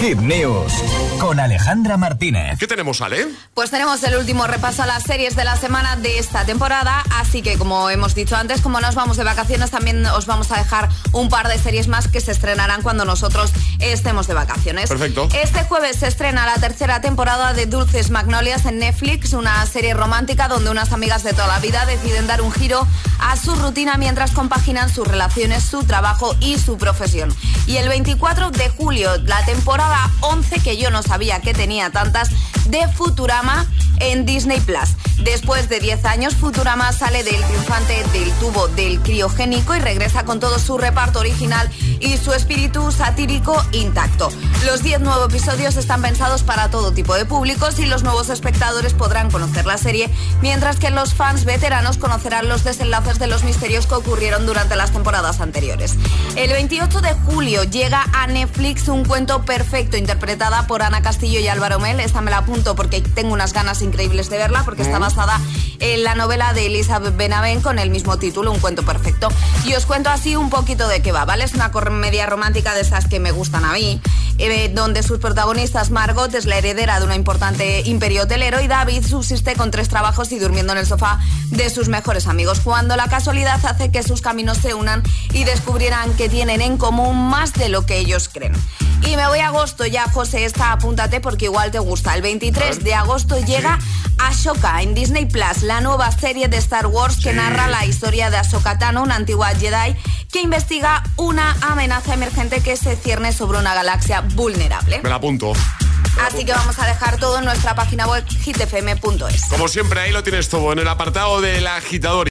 Hit News con Alejandra Martínez. ¿Qué tenemos, Ale? Pues tenemos el último repaso a las series de la semana de esta temporada, así que como hemos dicho antes, como nos vamos de vacaciones, también os vamos a dejar un par de series más que se estrenarán cuando nosotros estemos de vacaciones. Perfecto. Este jueves se estrena la tercera temporada de Dulces Magnolias en Netflix, una serie romántica donde unas amigas de toda la vida deciden dar un giro a su rutina mientras compaginan sus relaciones, su trabajo y su profesión. Y el 24 de julio, la temporada 11, que yo no sabía que tenía tantas, de Futurama en Disney Plus. Después de 10 años, Futurama sale del triunfante del tubo del criogénico y regresa con todo su reparto original y su espíritu satírico intacto. Los 10 nuevos episodios están pensados para todo tipo de públicos y los nuevos espectadores podrán conocer la serie, mientras que los fans veteranos conocerán los desenlaces de los misterios que ocurrieron durante las temporadas anteriores. El 28 de julio llega a Netflix un cuento perfecto interpretada por Ana Castillo y Álvaro Mel. Esta me la apunto porque tengo unas ganas increíbles de verla porque está en la novela de Elizabeth Benavent con el mismo título, Un cuento perfecto. Y os cuento así un poquito de qué va, ¿vale? Es una comedia romántica de esas que me gustan a mí, eh, donde sus protagonistas Margot es la heredera de un importante imperio hotelero y David subsiste con tres trabajos y durmiendo en el sofá de sus mejores amigos, cuando la casualidad hace que sus caminos se unan y descubrirán que tienen en común más de lo que ellos creen. Y me voy a agosto ya, José, esta apúntate porque igual te gusta. El 23 de agosto llega Ashoka en Disney Plus, la nueva serie de Star Wars que narra la historia de Ahsoka Tano, una antigua Jedi que investiga una amenaza emergente que se cierne sobre una galaxia vulnerable. Me la apunto. Así que vamos a dejar todo en nuestra página web hitfm.es. Como siempre, ahí lo tienes todo en el apartado del agitador.